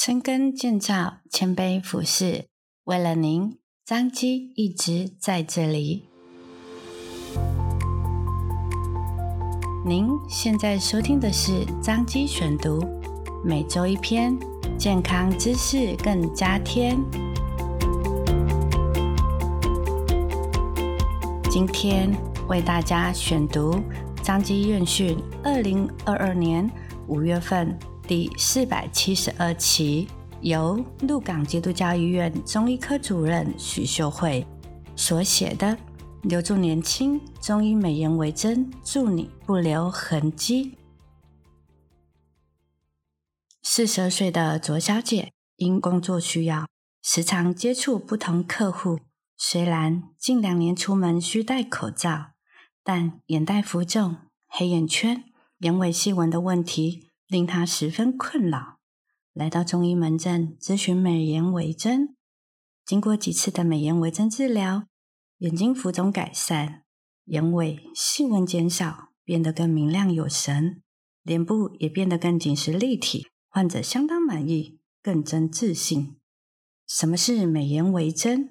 深耕建造，谦卑服侍，为了您，彰基一直在这里。您现在收听的是张基选读，每周一篇健康知识，更加添。今天为大家选读张基院讯二零二二年五月份。第四百七十二期，由鹿港基督教医院中医科主任许秀慧所写的《留住年轻中医美颜为真，助你不留痕迹》。四十岁的卓小姐因工作需要，时常接触不同客户。虽然近两年出门需戴口罩，但眼袋浮肿、黑眼圈、眼尾细纹的问题。令他十分困扰，来到中医门诊咨询美颜微针。经过几次的美颜微针治疗，眼睛浮肿改善，眼尾细纹减少，变得更明亮有神，脸部也变得更紧实立体。患者相当满意，更增自信。什么是美颜微针？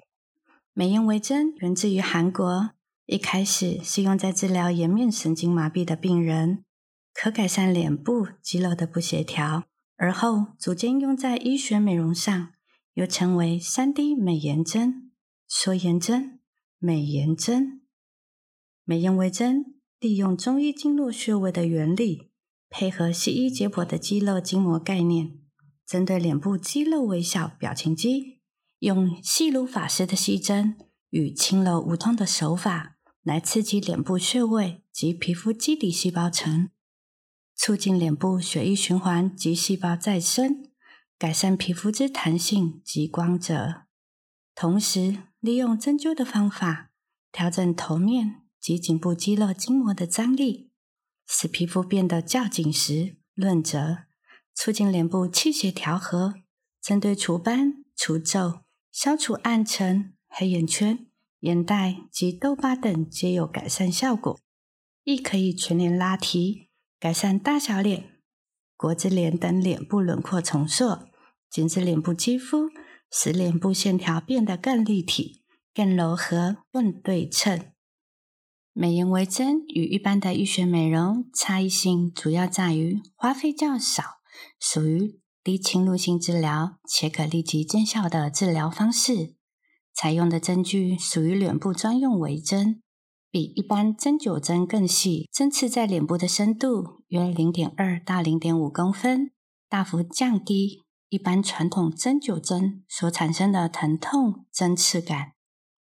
美颜微针源自于韩国，一开始是用在治疗颜面神经麻痹的病人。可改善脸部肌肉的不协调，而后逐渐用在医学美容上，又称为 3D 美颜针、缩颜针、美颜针。美颜微针利用中医经络穴位的原理，配合西医解剖的肌肉筋膜概念，针对脸部肌肉微小表情肌，用细如发丝的细针与轻柔无痛的手法，来刺激脸部穴位及皮肤基底细胞层。促进脸部血液循环及细胞再生，改善皮肤之弹性及光泽。同时，利用针灸的方法调整头面及颈部肌肉筋膜的张力，使皮肤变得较紧实、润泽，促进脸部气血调和。针对除斑、除皱、消除暗沉、黑眼圈、眼袋及痘疤等，皆有改善效果。亦可以全脸拉提。改善大小脸、国字脸等脸部轮廓重塑，紧致脸部肌肤，使脸部线条变得更立体、更柔和、更对称。美颜微针与一般的医学美容差异性主要在于花费较少，属于低侵入性治疗，且可立即见效的治疗方式。采用的针具属于脸部专用微针。比一般针灸针更细，针刺在脸部的深度约零点二到零点五公分，大幅降低一般传统针灸针所产生的疼痛针刺感。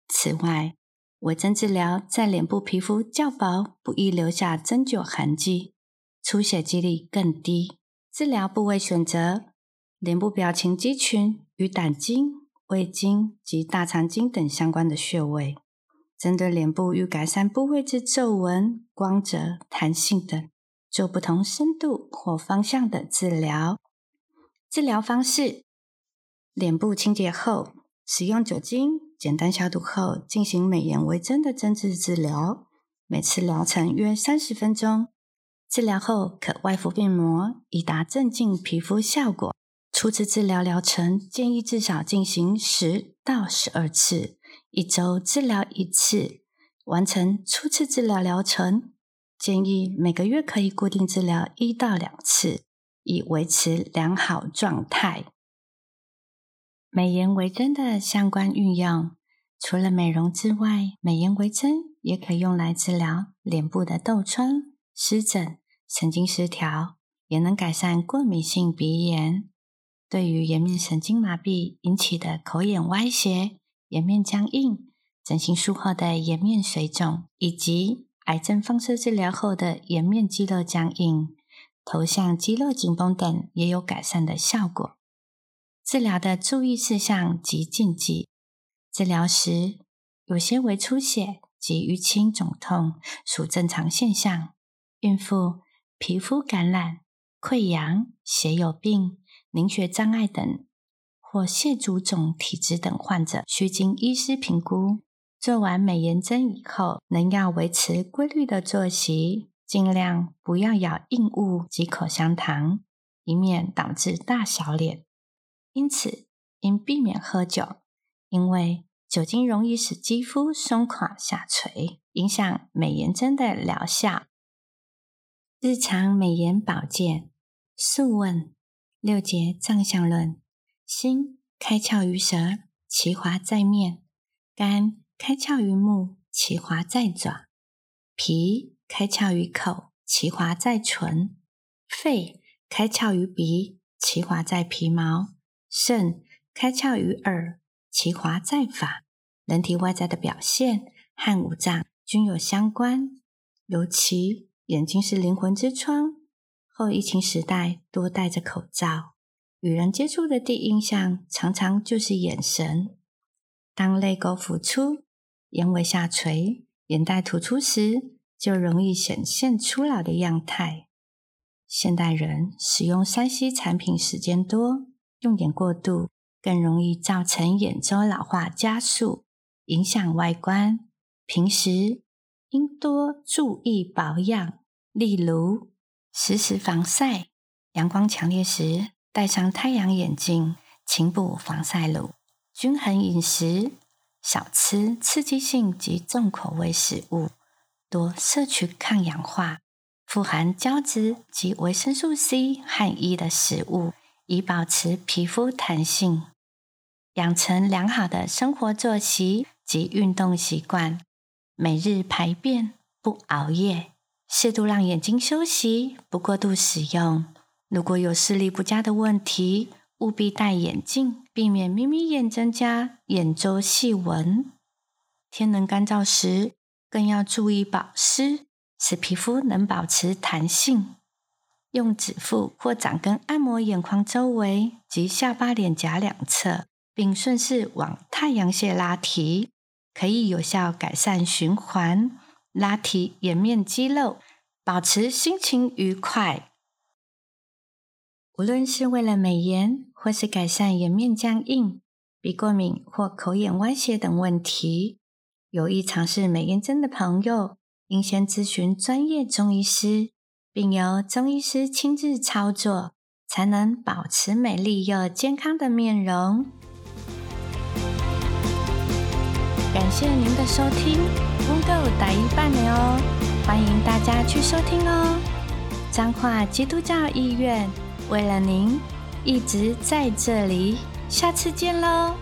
此外，微针治疗在脸部皮肤较薄，不易留下针灸痕迹，出血几率更低。治疗部位选择：脸部表情肌群与胆经、胃经及大肠经等相关的穴位。针对脸部欲改善部位之皱纹、光泽、弹性等，做不同深度或方向的治疗。治疗方式：脸部清洁后，使用酒精简单消毒后，进行美颜微针的针刺治疗。每次疗程约三十分钟。治疗后可外敷面膜，以达镇静皮肤效果。初次治疗疗程建议至少进行十到十二次。一周治疗一次，完成初次治疗疗程。建议每个月可以固定治疗一到两次，以维持良好状态。美颜微针的相关运用，除了美容之外，美颜微针也可用来治疗脸部的痘疮、湿疹、神经失调，也能改善过敏性鼻炎。对于颜面神经麻痹引起的口眼歪斜。颜面僵硬、整形术后的颜面水肿，以及癌症放射治疗后的颜面肌肉僵硬、头项肌肉紧绷等，也有改善的效果。治疗的注意事项及禁忌：治疗时有些微出血及淤青肿痛属正常现象；孕妇、皮肤感染、溃疡、血友病、凝血障碍等。或蟹足肿体质等患者，需经医师评估。做完美颜针以后，仍要维持规律的作息，尽量不要咬硬物及口香糖，以免导致大小脸。因此应避免喝酒，因为酒精容易使肌肤松垮下垂，影响美颜针的疗效。日常美颜保健，素问六节脏象论：心开窍于舌，其华在面；肝开窍于目，其华在爪；脾开窍于口，其华在唇；肺开窍于鼻，其华在皮毛；肾开窍于耳，其华在发。人体外在的表现和五脏均有相关，尤其。眼睛是灵魂之窗。后疫情时代，多戴着口罩，与人接触的第一印象常常就是眼神。当泪沟浮出、眼尾下垂、眼袋突出时，就容易显现初老的样态。现代人使用三 C 产品时间多，用眼过度，更容易造成眼周老化加速，影响外观。平时，应多注意保养，例如时时防晒，阳光强烈时戴上太阳眼镜，勤补防晒乳，均衡饮食，少吃刺激性及重口味食物，多摄取抗氧化、富含胶质及维生素 C 和 E 的食物，以保持皮肤弹性，养成良好的生活作息及运动习惯。每日排便，不熬夜，适度让眼睛休息，不过度使用。如果有视力不佳的问题，务必戴眼镜，避免眯眯眼增加眼周细纹。天能干燥时，更要注意保湿，使皮肤能保持弹性。用指腹或掌根按摩眼眶周围及下巴脸颊两侧，并顺势往太阳穴拉提。可以有效改善循环，拉提颜面肌肉，保持心情愉快。无论是为了美颜，或是改善颜面僵硬、鼻过敏或口眼歪斜等问题，有意尝试美颜针的朋友，应先咨询专业中医师，并由中医师亲自操作，才能保持美丽又健康的面容。感谢您的收听，温够打一半了哦，欢迎大家去收听哦。彰化基督教医院为了您一直在这里，下次见喽。